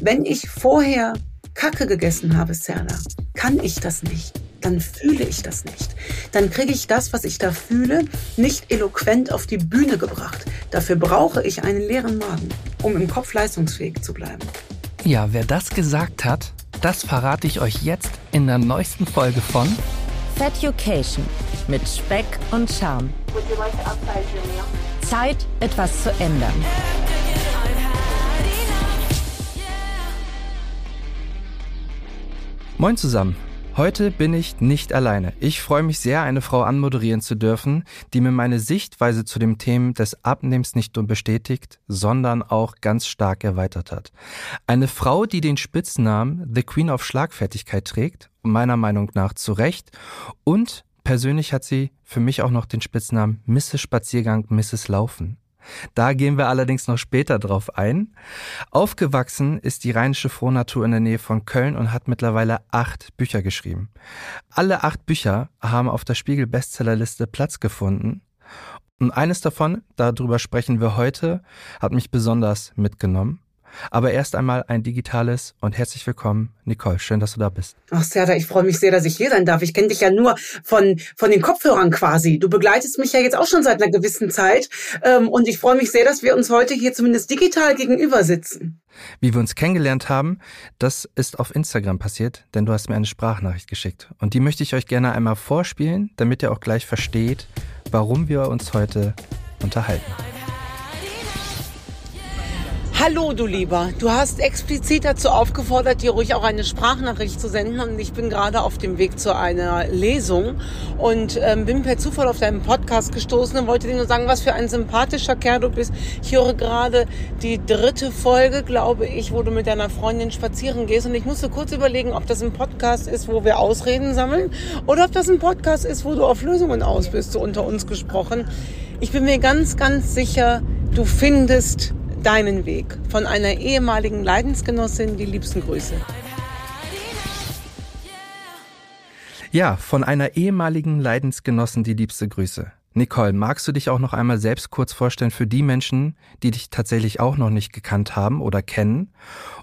Wenn ich vorher Kacke gegessen habe, Serla, kann ich das nicht. Dann fühle ich das nicht. Dann kriege ich das, was ich da fühle, nicht eloquent auf die Bühne gebracht. Dafür brauche ich einen leeren Magen, um im Kopf leistungsfähig zu bleiben. Ja, wer das gesagt hat, das verrate ich euch jetzt in der neuesten Folge von Fat Education mit Speck und Charme. Zeit, etwas zu ändern. Moin zusammen. Heute bin ich nicht alleine. Ich freue mich sehr, eine Frau anmoderieren zu dürfen, die mir meine Sichtweise zu dem Thema des Abnehmens nicht nur bestätigt, sondern auch ganz stark erweitert hat. Eine Frau, die den Spitznamen The Queen of Schlagfertigkeit trägt, meiner Meinung nach zu Recht, und persönlich hat sie für mich auch noch den Spitznamen Mrs. Spaziergang, Mrs. Laufen. Da gehen wir allerdings noch später drauf ein. Aufgewachsen ist die rheinische Frohnatur in der Nähe von Köln und hat mittlerweile acht Bücher geschrieben. Alle acht Bücher haben auf der Spiegel Bestsellerliste Platz gefunden. Und eines davon, darüber sprechen wir heute, hat mich besonders mitgenommen. Aber erst einmal ein digitales und herzlich willkommen, Nicole. Schön, dass du da bist. Ach, Serda, ich freue mich sehr, dass ich hier sein darf. Ich kenne dich ja nur von, von den Kopfhörern quasi. Du begleitest mich ja jetzt auch schon seit einer gewissen Zeit. Ähm, und ich freue mich sehr, dass wir uns heute hier zumindest digital gegenüber sitzen. Wie wir uns kennengelernt haben, das ist auf Instagram passiert, denn du hast mir eine Sprachnachricht geschickt. Und die möchte ich euch gerne einmal vorspielen, damit ihr auch gleich versteht, warum wir uns heute unterhalten. Hallo, du Lieber. Du hast explizit dazu aufgefordert, dir ruhig auch eine Sprachnachricht zu senden. Und ich bin gerade auf dem Weg zu einer Lesung und ähm, bin per Zufall auf deinen Podcast gestoßen und wollte dir nur sagen, was für ein sympathischer Kerl du bist. Ich höre gerade die dritte Folge, glaube ich, wo du mit deiner Freundin spazieren gehst. Und ich musste kurz überlegen, ob das ein Podcast ist, wo wir Ausreden sammeln oder ob das ein Podcast ist, wo du auf Lösungen aus bist, so unter uns gesprochen. Ich bin mir ganz, ganz sicher, du findest deinen Weg. Von einer ehemaligen Leidensgenossin die liebsten Grüße. Ja, von einer ehemaligen Leidensgenossin die liebste Grüße. Nicole, magst du dich auch noch einmal selbst kurz vorstellen für die Menschen, die dich tatsächlich auch noch nicht gekannt haben oder kennen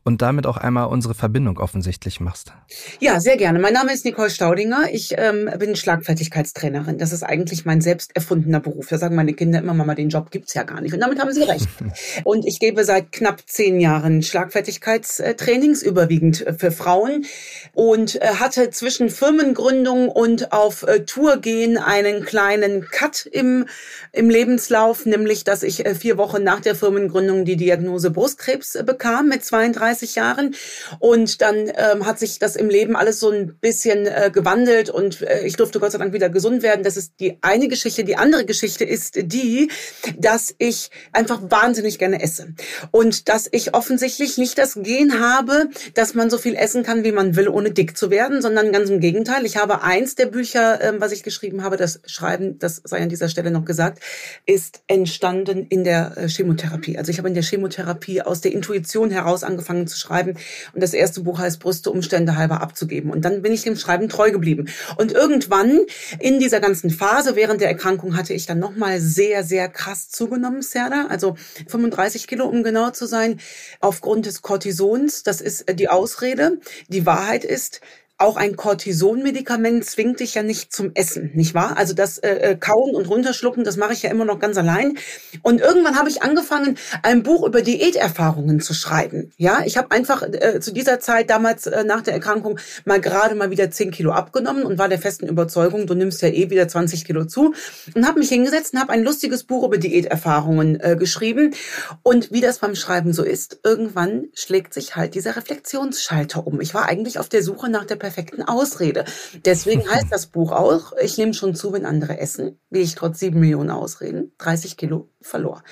und damit auch einmal unsere Verbindung offensichtlich machst? Ja, sehr gerne. Mein Name ist Nicole Staudinger. Ich ähm, bin Schlagfertigkeitstrainerin. Das ist eigentlich mein selbst erfundener Beruf. Da sagen meine Kinder immer, Mama, den Job gibt's ja gar nicht. Und damit haben sie recht. und ich gebe seit knapp zehn Jahren Schlagfertigkeitstrainings, überwiegend für Frauen und äh, hatte zwischen Firmengründung und auf äh, Tour gehen einen kleinen Cut im, im Lebenslauf, nämlich dass ich äh, vier Wochen nach der Firmengründung die Diagnose Brustkrebs äh, bekam mit 32 Jahren. Und dann ähm, hat sich das im Leben alles so ein bisschen äh, gewandelt und äh, ich durfte Gott sei Dank wieder gesund werden. Das ist die eine Geschichte. Die andere Geschichte ist die, dass ich einfach wahnsinnig gerne esse. Und dass ich offensichtlich nicht das Gen habe, dass man so viel essen kann, wie man will, ohne dick zu werden, sondern ganz im Gegenteil. Ich habe eins der Bücher, ähm, was ich geschrieben habe, das Schreiben, das sei an dieser Stelle noch gesagt, ist entstanden in der äh, Chemotherapie. Also ich habe in der Chemotherapie aus der Intuition heraus angefangen zu schreiben und das erste Buch heißt Brüste Umstände halber abzugeben. Und dann bin ich dem Schreiben treu geblieben. Und irgendwann in dieser ganzen Phase während der Erkrankung hatte ich dann nochmal sehr, sehr krass zugenommen, Serda. Also 35 Kilo, um genau zu sein, aufgrund des Cortisons. Das ist äh, die Ausrede. Die Wahrheit ist, auch ein Cortison-Medikament zwingt dich ja nicht zum Essen, nicht wahr? Also das äh, äh, Kauen und Runterschlucken, das mache ich ja immer noch ganz allein. Und irgendwann habe ich angefangen, ein Buch über Diäterfahrungen zu schreiben. Ja, ich habe einfach äh, zu dieser Zeit damals äh, nach der Erkrankung mal gerade mal wieder 10 Kilo abgenommen und war der festen Überzeugung, du nimmst ja eh wieder 20 Kilo zu und habe mich hingesetzt und habe ein lustiges Buch über Diäterfahrungen äh, geschrieben. Und wie das beim Schreiben so ist, irgendwann schlägt sich halt dieser Reflexionsschalter um. Ich war eigentlich auf der Suche nach der perfekten Ausrede. Deswegen heißt das Buch auch, ich nehme schon zu, wenn andere essen, wie ich trotz sieben Millionen Ausreden 30 Kilo verlor.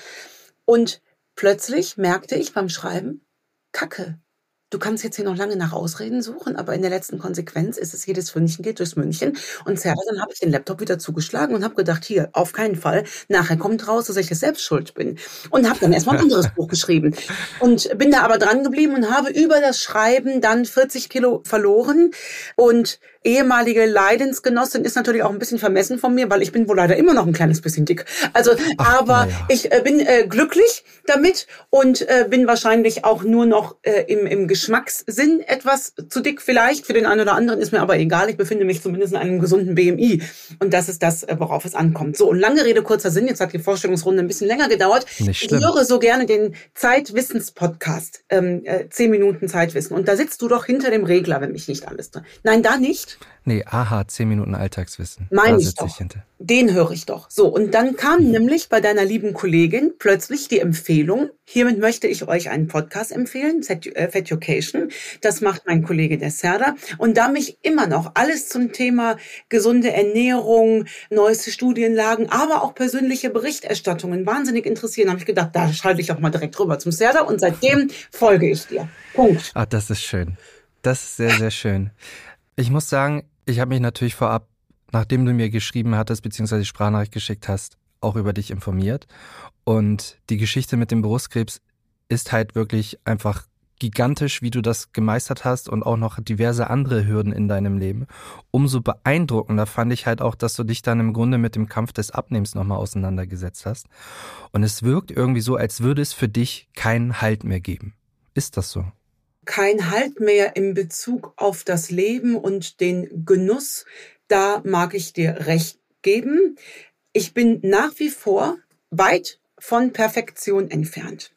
Und plötzlich merkte ich beim Schreiben, Kacke, du kannst jetzt hier noch lange nach Ausreden suchen, aber in der letzten Konsequenz ist es jedes Fündchen geht durchs München. Und Serda, dann habe ich den Laptop wieder zugeschlagen und habe gedacht, hier, auf keinen Fall. Nachher kommt raus, dass ich jetzt selbst schuld bin. Und habe dann erstmal ein anderes Buch geschrieben. Und bin da aber dran geblieben und habe über das Schreiben dann 40 Kilo verloren. Und ehemalige Leidensgenossin ist natürlich auch ein bisschen vermessen von mir, weil ich bin wohl leider immer noch ein kleines bisschen dick. Also, Ach, aber ja. ich äh, bin äh, glücklich damit und äh, bin wahrscheinlich auch nur noch äh, im, im Geschmackssinn etwas zu dick vielleicht. Für den einen oder anderen ist mir aber egal. Ich befinde mich zumindest in einem gesunden BMI. Und das ist das, äh, worauf es ankommt. So, und lange Rede, kurzer Sinn. Jetzt hat die Vorstellungsrunde ein bisschen länger gedauert. Ich höre so gerne den Zeitwissens-Podcast, ähm, äh, 10 Minuten Zeitwissen. Und da sitzt du doch hinter dem Regler, wenn mich nicht alles drin. Nein, da nicht. Nee, aha, 10 Minuten Alltagswissen. Meine ich doch. Ich Den höre ich doch. So, und dann kam mhm. nämlich bei deiner lieben Kollegin plötzlich die Empfehlung, hiermit möchte ich euch einen Podcast empfehlen, Feducation. Das macht mein Kollege der Serda. Und da mich immer noch alles zum Thema gesunde Ernährung, neueste Studienlagen, aber auch persönliche Berichterstattungen wahnsinnig interessieren, habe ich gedacht, da schalte ich auch mal direkt rüber zum Serda und seitdem folge ich dir. Punkt. Ah, das ist schön. Das ist sehr, sehr schön. Ich muss sagen, ich habe mich natürlich vorab, nachdem du mir geschrieben hattest, beziehungsweise Sprachnachricht geschickt hast, auch über dich informiert. Und die Geschichte mit dem Brustkrebs ist halt wirklich einfach gigantisch, wie du das gemeistert hast und auch noch diverse andere Hürden in deinem Leben. Umso beeindruckender fand ich halt auch, dass du dich dann im Grunde mit dem Kampf des Abnehmens nochmal auseinandergesetzt hast. Und es wirkt irgendwie so, als würde es für dich keinen Halt mehr geben. Ist das so? Kein Halt mehr in Bezug auf das Leben und den Genuss. Da mag ich dir recht geben. Ich bin nach wie vor weit von Perfektion entfernt.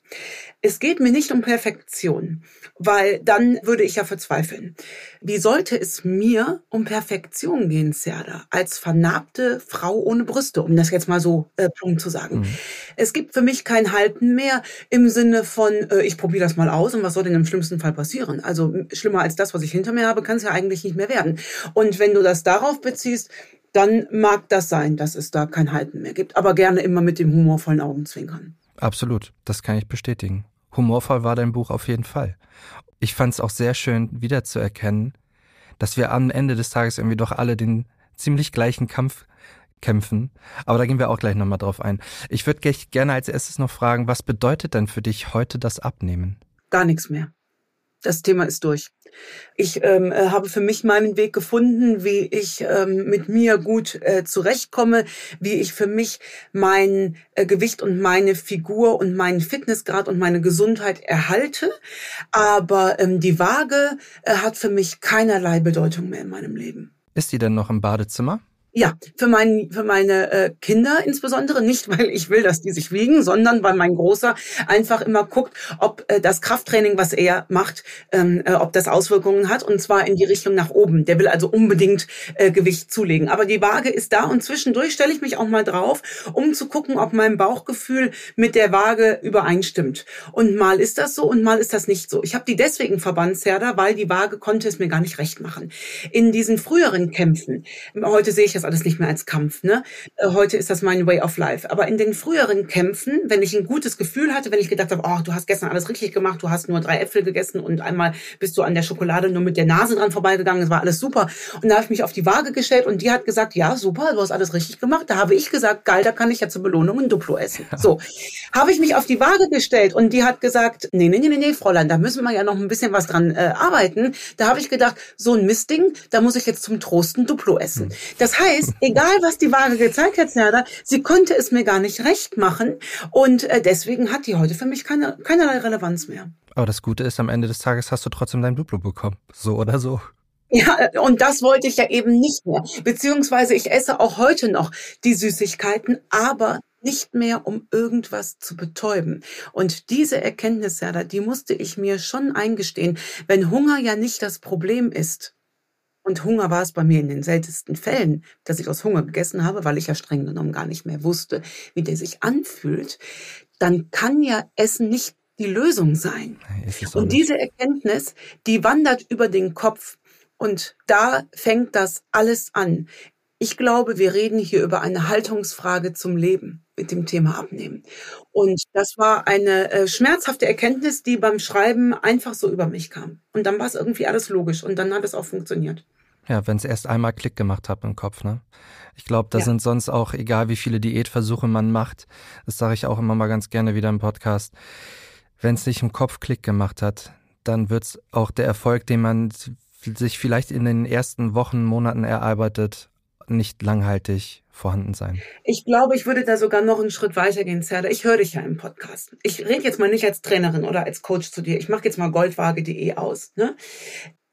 Es geht mir nicht um Perfektion, weil dann würde ich ja verzweifeln. Wie sollte es mir um Perfektion gehen, Serda, als vernarbte Frau ohne Brüste, um das jetzt mal so äh, plump zu sagen. Mhm. Es gibt für mich kein Halten mehr im Sinne von, äh, ich probiere das mal aus und was soll denn im schlimmsten Fall passieren? Also schlimmer als das, was ich hinter mir habe, kann es ja eigentlich nicht mehr werden. Und wenn du das darauf beziehst, dann mag das sein, dass es da kein Halten mehr gibt, aber gerne immer mit dem humorvollen Augenzwinkern. Absolut, das kann ich bestätigen. Humorvoll war dein Buch auf jeden Fall. Ich fand es auch sehr schön wiederzuerkennen, dass wir am Ende des Tages irgendwie doch alle den ziemlich gleichen Kampf kämpfen. Aber da gehen wir auch gleich nochmal drauf ein. Ich würde gerne als erstes noch fragen, was bedeutet denn für dich heute das Abnehmen? Gar nichts mehr. Das Thema ist durch. Ich ähm, äh, habe für mich meinen Weg gefunden, wie ich ähm, mit mir gut äh, zurechtkomme, wie ich für mich mein äh, Gewicht und meine Figur und meinen Fitnessgrad und meine Gesundheit erhalte. Aber ähm, die Waage äh, hat für mich keinerlei Bedeutung mehr in meinem Leben. Ist die denn noch im Badezimmer? Ja, für, mein, für meine äh, Kinder insbesondere. Nicht, weil ich will, dass die sich wiegen, sondern weil mein Großer einfach immer guckt, ob äh, das Krafttraining, was er macht, ähm, äh, ob das Auswirkungen hat. Und zwar in die Richtung nach oben. Der will also unbedingt äh, Gewicht zulegen. Aber die Waage ist da und zwischendurch stelle ich mich auch mal drauf, um zu gucken, ob mein Bauchgefühl mit der Waage übereinstimmt. Und mal ist das so und mal ist das nicht so. Ich habe die deswegen Verbandshärder, weil die Waage konnte es mir gar nicht recht machen. In diesen früheren Kämpfen, heute sehe ich das alles nicht mehr als Kampf. Ne? Äh, heute ist das mein Way of Life. Aber in den früheren Kämpfen, wenn ich ein gutes Gefühl hatte, wenn ich gedacht habe, oh, du hast gestern alles richtig gemacht, du hast nur drei Äpfel gegessen und einmal bist du an der Schokolade nur mit der Nase dran vorbeigegangen, es war alles super. Und da habe ich mich auf die Waage gestellt und die hat gesagt, ja, super, du hast alles richtig gemacht. Da habe ich gesagt, geil, da kann ich ja zur Belohnung ein Duplo essen. So, habe ich mich auf die Waage gestellt und die hat gesagt, nee, nee, nee, nee, Fräulein, da müssen wir ja noch ein bisschen was dran äh, arbeiten. Da habe ich gedacht, so ein Mistding, da muss ich jetzt zum Trosten Duplo essen. Hm. Das heißt, heißt, egal was die Waage gezeigt hat, Serda, sie konnte es mir gar nicht recht machen. Und äh, deswegen hat die heute für mich keine, keinerlei Relevanz mehr. Aber das Gute ist, am Ende des Tages hast du trotzdem dein Blutblut bekommen. So oder so. Ja, und das wollte ich ja eben nicht mehr. Beziehungsweise ich esse auch heute noch die Süßigkeiten, aber nicht mehr, um irgendwas zu betäuben. Und diese Erkenntnis, Serda, die musste ich mir schon eingestehen. Wenn Hunger ja nicht das Problem ist, und Hunger war es bei mir in den seltensten Fällen, dass ich aus Hunger gegessen habe, weil ich ja streng genommen gar nicht mehr wusste, wie der sich anfühlt. Dann kann ja Essen nicht die Lösung sein. Und diese Erkenntnis, die wandert über den Kopf. Und da fängt das alles an. Ich glaube, wir reden hier über eine Haltungsfrage zum Leben mit dem Thema Abnehmen. Und das war eine äh, schmerzhafte Erkenntnis, die beim Schreiben einfach so über mich kam. Und dann war es irgendwie alles logisch und dann hat es auch funktioniert. Ja, wenn es erst einmal Klick gemacht hat im Kopf, ne? Ich glaube, da ja. sind sonst auch, egal wie viele Diätversuche man macht, das sage ich auch immer mal ganz gerne wieder im Podcast, wenn es nicht im Kopf Klick gemacht hat, dann wird's auch der Erfolg, den man sich vielleicht in den ersten Wochen, Monaten erarbeitet, nicht langhaltig vorhanden sein. Ich glaube, ich würde da sogar noch einen Schritt weiter gehen, Zerda. Ich höre dich ja im Podcast. Ich rede jetzt mal nicht als Trainerin oder als Coach zu dir. Ich mache jetzt mal goldwaage.de aus. Ne?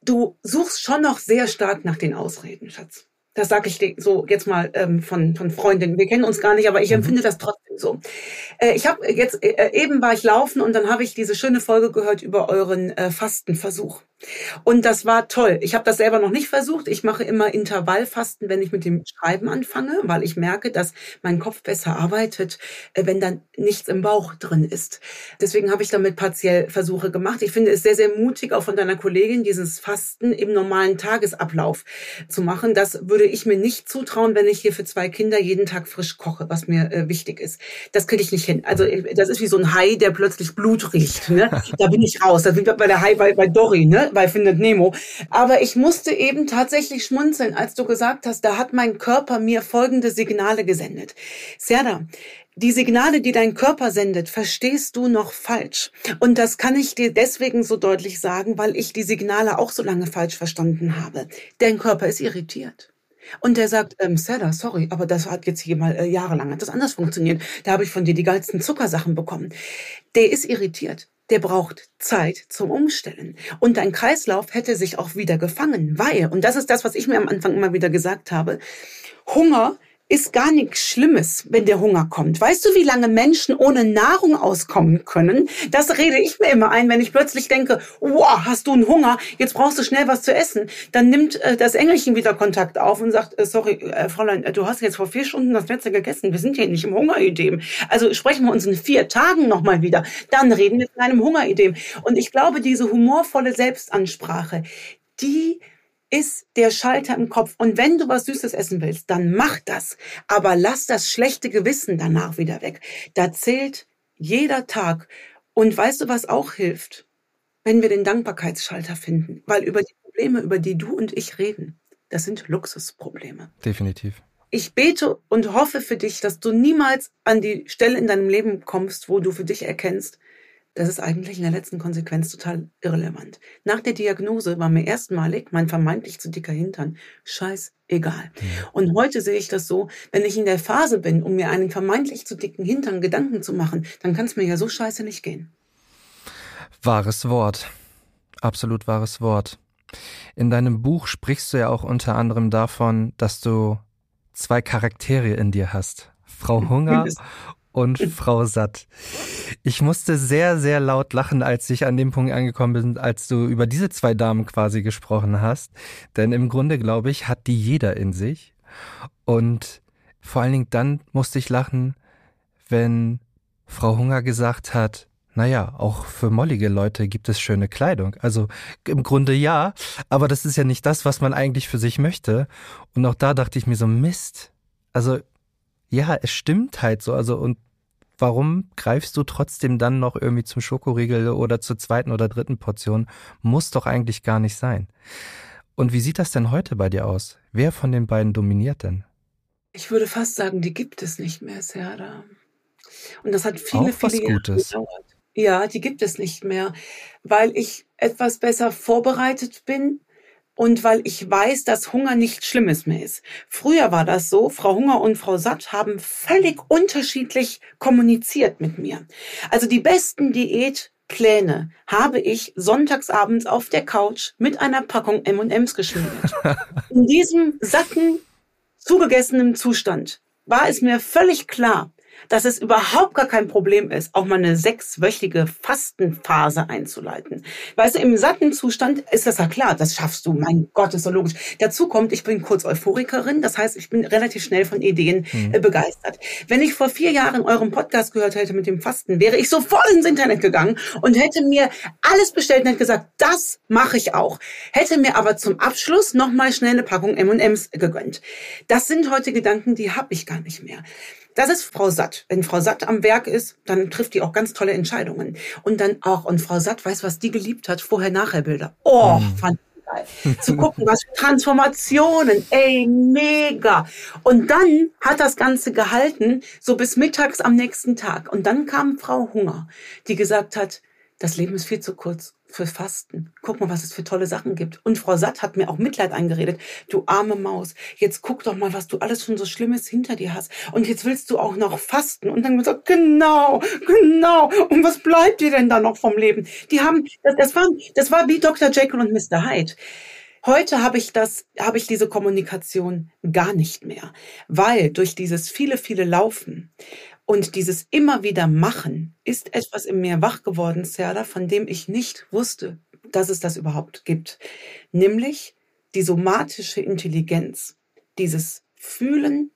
Du suchst schon noch sehr stark nach den Ausreden, Schatz. Das sage ich dir so jetzt mal ähm, von, von Freundinnen. Wir kennen uns gar nicht, aber ich mhm. empfinde das trotzdem so. Äh, ich habe jetzt, äh, eben war ich laufen und dann habe ich diese schöne Folge gehört über euren äh, Fastenversuch. Und das war toll. Ich habe das selber noch nicht versucht. Ich mache immer Intervallfasten, wenn ich mit dem Schreiben anfange, weil ich merke, dass mein Kopf besser arbeitet, äh, wenn dann nichts im Bauch drin ist. Deswegen habe ich damit partiell Versuche gemacht. Ich finde es sehr, sehr mutig, auch von deiner Kollegin, dieses Fasten im normalen Tagesablauf zu machen. Das würde ich mir nicht zutrauen, wenn ich hier für zwei Kinder jeden Tag frisch koche, was mir äh, wichtig ist. Das kriege ich nicht hin. Also äh, das ist wie so ein Hai, der plötzlich Blut riecht. Ne? Da bin ich raus. Da bin ich bei der Hai bei, bei Dory. Ne? Bei Findet Nemo. Aber ich musste eben tatsächlich schmunzeln, als du gesagt hast, da hat mein Körper mir folgende Signale gesendet. Serda, die Signale, die dein Körper sendet, verstehst du noch falsch. Und das kann ich dir deswegen so deutlich sagen, weil ich die Signale auch so lange falsch verstanden habe. Dein Körper ist irritiert. Und der sagt, ähm, Sarah, sorry, aber das hat jetzt hier mal äh, jahrelang hat das anders funktioniert. Da habe ich von dir die geilsten Zuckersachen bekommen. Der ist irritiert der braucht Zeit zum Umstellen. Und dein Kreislauf hätte sich auch wieder gefangen, weil, und das ist das, was ich mir am Anfang immer wieder gesagt habe, Hunger ist gar nichts Schlimmes, wenn der Hunger kommt. Weißt du, wie lange Menschen ohne Nahrung auskommen können? Das rede ich mir immer ein, wenn ich plötzlich denke, wow, hast du einen Hunger, jetzt brauchst du schnell was zu essen. Dann nimmt äh, das Engelchen wieder Kontakt auf und sagt, äh, sorry, äh, Fräulein, äh, du hast jetzt vor vier Stunden das letzte gegessen. Wir sind hier nicht im Hungeridem. Also sprechen wir uns in vier Tagen nochmal wieder. Dann reden wir von einem Hungeridem. Und ich glaube, diese humorvolle Selbstansprache, die ist der Schalter im Kopf. Und wenn du was Süßes essen willst, dann mach das. Aber lass das schlechte Gewissen danach wieder weg. Da zählt jeder Tag. Und weißt du, was auch hilft? Wenn wir den Dankbarkeitsschalter finden. Weil über die Probleme, über die du und ich reden, das sind Luxusprobleme. Definitiv. Ich bete und hoffe für dich, dass du niemals an die Stelle in deinem Leben kommst, wo du für dich erkennst, das ist eigentlich in der letzten Konsequenz total irrelevant. Nach der Diagnose war mir erstmalig mein vermeintlich zu dicker Hintern scheißegal. Und heute sehe ich das so, wenn ich in der Phase bin, um mir einen vermeintlich zu dicken Hintern Gedanken zu machen, dann kann es mir ja so scheiße nicht gehen. Wahres Wort. Absolut wahres Wort. In deinem Buch sprichst du ja auch unter anderem davon, dass du zwei Charaktere in dir hast. Frau Hunger und Frau Satt. Ich musste sehr, sehr laut lachen, als ich an dem Punkt angekommen bin, als du über diese zwei Damen quasi gesprochen hast. Denn im Grunde, glaube ich, hat die jeder in sich. Und vor allen Dingen dann musste ich lachen, wenn Frau Hunger gesagt hat, naja, auch für mollige Leute gibt es schöne Kleidung. Also im Grunde ja, aber das ist ja nicht das, was man eigentlich für sich möchte. Und auch da dachte ich mir so, Mist. Also ja, es stimmt halt so. Also, und warum greifst du trotzdem dann noch irgendwie zum Schokoriegel oder zur zweiten oder dritten Portion? Muss doch eigentlich gar nicht sein. Und wie sieht das denn heute bei dir aus? Wer von den beiden dominiert denn? Ich würde fast sagen, die gibt es nicht mehr, Serda. Und das hat viele, Auch viele Jahre gedauert. Ja, die gibt es nicht mehr, weil ich etwas besser vorbereitet bin und weil ich weiß, dass Hunger nichts Schlimmes mehr ist. Früher war das so, Frau Hunger und Frau Satt haben völlig unterschiedlich kommuniziert mit mir. Also die besten Diätpläne habe ich sonntagsabends auf der Couch mit einer Packung M&Ms geschmiedet. In diesem satten, zugegessenen Zustand war es mir völlig klar, dass es überhaupt gar kein Problem ist, auch mal eine sechswöchige Fastenphase einzuleiten. Weißt du, im satten Zustand ist das ja klar, das schaffst du. Mein Gott, ist so logisch. Dazu kommt, ich bin kurz Euphorikerin, das heißt, ich bin relativ schnell von Ideen mhm. äh, begeistert. Wenn ich vor vier Jahren euren Podcast gehört hätte mit dem Fasten, wäre ich sofort ins Internet gegangen und hätte mir alles bestellt und hätte gesagt, das mache ich auch. Hätte mir aber zum Abschluss nochmal schnell eine Packung M&M's gegönnt. Das sind heute Gedanken, die habe ich gar nicht mehr. Das ist Frau Satt. Wenn Frau Satt am Werk ist, dann trifft die auch ganz tolle Entscheidungen. Und dann auch, und Frau Satt weiß, was die geliebt hat, Vorher-Nachher-Bilder. Oh, mhm. fand geil. Zu gucken, was für Transformationen, ey, mega. Und dann hat das Ganze gehalten, so bis mittags am nächsten Tag. Und dann kam Frau Hunger, die gesagt hat, das Leben ist viel zu kurz für Fasten. Guck mal, was es für tolle Sachen gibt. Und Frau Satt hat mir auch Mitleid eingeredet. Du arme Maus, jetzt guck doch mal, was du alles schon so Schlimmes hinter dir hast. Und jetzt willst du auch noch fasten. Und dann gesagt, genau, genau. Und was bleibt dir denn da noch vom Leben? Die haben, das, das war, das war wie Dr. Jekyll und Mr. Hyde. Heute habe ich das, habe ich diese Kommunikation gar nicht mehr, weil durch dieses viele, viele Laufen und dieses immer wieder machen ist etwas in mir wach geworden, Serda, von dem ich nicht wusste, dass es das überhaupt gibt. Nämlich die somatische Intelligenz, dieses Fühlen,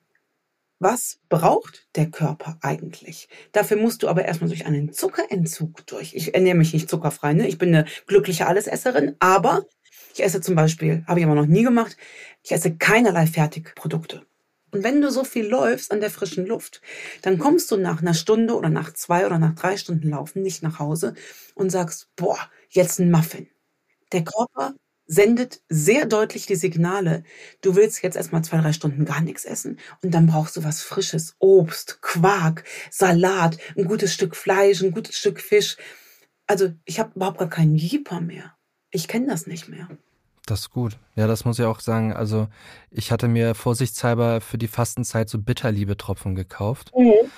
was braucht der Körper eigentlich? Dafür musst du aber erstmal durch einen Zuckerentzug durch. Ich ernähre mich nicht zuckerfrei, ne? Ich bin eine glückliche Allesesserin, aber ich esse zum Beispiel, habe ich aber noch nie gemacht, ich esse keinerlei Fertigprodukte. Und wenn du so viel läufst an der frischen Luft, dann kommst du nach einer Stunde oder nach zwei oder nach drei Stunden Laufen nicht nach Hause und sagst, boah, jetzt ein Muffin. Der Körper sendet sehr deutlich die Signale, du willst jetzt erstmal zwei, drei Stunden gar nichts essen und dann brauchst du was Frisches, Obst, Quark, Salat, ein gutes Stück Fleisch, ein gutes Stück Fisch. Also ich habe überhaupt gar keinen Jeeper mehr. Ich kenne das nicht mehr. Das ist gut. Ja, das muss ich auch sagen. Also, ich hatte mir vorsichtshalber für die Fastenzeit so Bitterliebe-Tropfen gekauft. Mhm.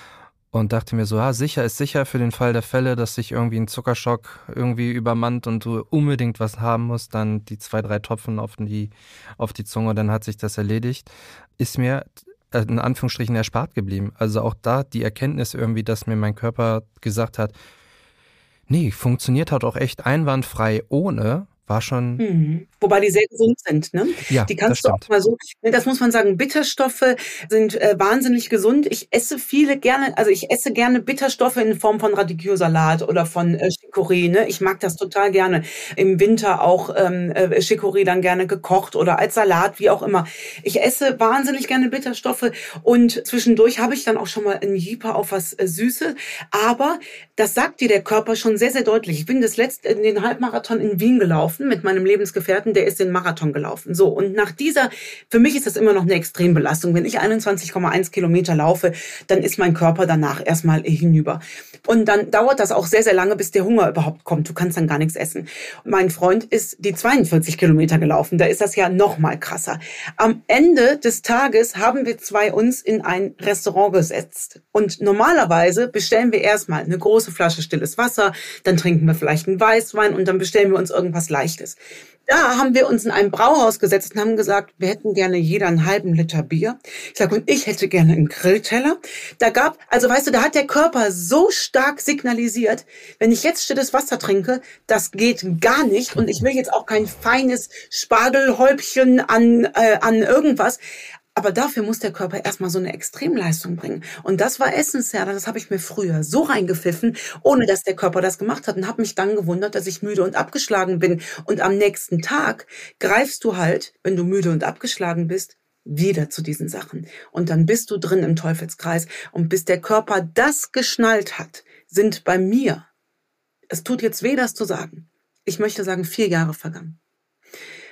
Und dachte mir so, ja, sicher ist sicher für den Fall der Fälle, dass sich irgendwie ein Zuckerschock irgendwie übermannt und du unbedingt was haben musst, dann die zwei, drei Tropfen auf die, auf die Zunge, dann hat sich das erledigt. Ist mir äh, in Anführungsstrichen erspart geblieben. Also auch da die Erkenntnis irgendwie, dass mir mein Körper gesagt hat, nee, funktioniert halt auch echt einwandfrei ohne, war schon. Mhm. Wobei die sehr gesund sind, ne? Ja, die kannst du auch mal so, ne, das muss man sagen, Bitterstoffe sind äh, wahnsinnig gesund. Ich esse viele gerne, also ich esse gerne Bitterstoffe in Form von Radicchio-Salat oder von äh, Chicorée, ne? Ich mag das total gerne. Im Winter auch ähm, äh, Chicorée dann gerne gekocht oder als Salat, wie auch immer. Ich esse wahnsinnig gerne Bitterstoffe und zwischendurch habe ich dann auch schon mal ein Jeeper auf was äh, Süße. Aber das sagt dir der Körper schon sehr, sehr deutlich. Ich bin das letzte, in den Halbmarathon in Wien gelaufen mit meinem Lebensgefährten, der ist den Marathon gelaufen. So, und nach dieser, für mich ist das immer noch eine Extrembelastung. Wenn ich 21,1 Kilometer laufe, dann ist mein Körper danach erstmal hinüber. Und dann dauert das auch sehr, sehr lange, bis der Hunger überhaupt kommt. Du kannst dann gar nichts essen. Mein Freund ist die 42 Kilometer gelaufen. Da ist das ja noch mal krasser. Am Ende des Tages haben wir zwei uns in ein Restaurant gesetzt. Und normalerweise bestellen wir erstmal eine große Flasche stilles Wasser, dann trinken wir vielleicht einen Weißwein und dann bestellen wir uns irgendwas Leichtes. Da haben wir uns in ein Brauhaus gesetzt und haben gesagt, wir hätten gerne jeder einen halben Liter Bier. Ich sage, und ich hätte gerne einen Grillteller. Da gab, also weißt du, da hat der Körper so stark signalisiert, wenn ich jetzt stilles Wasser trinke, das geht gar nicht und ich will jetzt auch kein feines Spargelhäubchen an, äh, an irgendwas. Aber dafür muss der Körper erstmal so eine Extremleistung bringen. Und das war essentiell. Das habe ich mir früher so reingepfiffen, ohne dass der Körper das gemacht hat und habe mich dann gewundert, dass ich müde und abgeschlagen bin. Und am nächsten Tag greifst du halt, wenn du müde und abgeschlagen bist, wieder zu diesen Sachen. Und dann bist du drin im Teufelskreis. Und bis der Körper das geschnallt hat, sind bei mir, es tut jetzt weh, das zu sagen, ich möchte sagen, vier Jahre vergangen.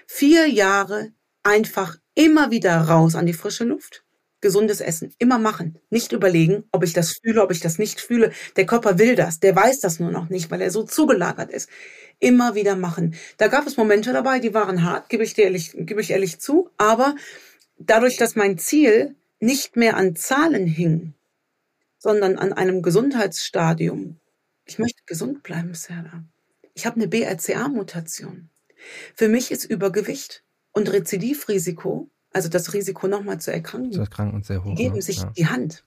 Vier Jahre einfach immer wieder raus an die frische Luft. Gesundes Essen. Immer machen. Nicht überlegen, ob ich das fühle, ob ich das nicht fühle. Der Körper will das. Der weiß das nur noch nicht, weil er so zugelagert ist. Immer wieder machen. Da gab es Momente dabei, die waren hart, gebe ich dir ehrlich, gebe ich ehrlich zu. Aber dadurch, dass mein Ziel nicht mehr an Zahlen hing, sondern an einem Gesundheitsstadium. Ich möchte gesund bleiben, Serda. Ich habe eine BRCA-Mutation. Für mich ist Übergewicht und Rezidivrisiko, also das Risiko nochmal zu erkranken, zu erkranken sehr hoch, geben ne? sich ja. die Hand.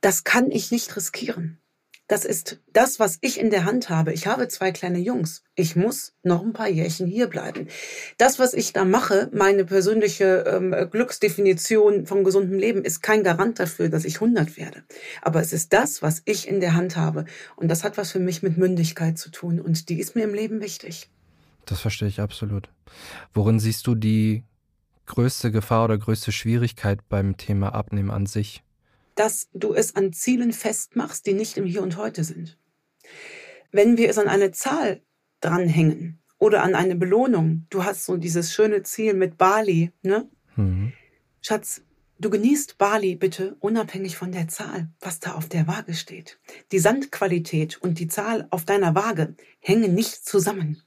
Das kann ich nicht riskieren. Das ist das, was ich in der Hand habe. Ich habe zwei kleine Jungs. Ich muss noch ein paar Jährchen hier bleiben. Das, was ich da mache, meine persönliche ähm, Glücksdefinition von gesundem Leben, ist kein Garant dafür, dass ich 100 werde. Aber es ist das, was ich in der Hand habe. Und das hat was für mich mit Mündigkeit zu tun. Und die ist mir im Leben wichtig. Das verstehe ich absolut. Worin siehst du die größte Gefahr oder größte Schwierigkeit beim Thema Abnehmen an sich? dass du es an Zielen festmachst, die nicht im Hier und Heute sind. Wenn wir es an eine Zahl dranhängen oder an eine Belohnung, du hast so dieses schöne Ziel mit Bali, ne? Mhm. Schatz, du genießt Bali bitte unabhängig von der Zahl, was da auf der Waage steht. Die Sandqualität und die Zahl auf deiner Waage hängen nicht zusammen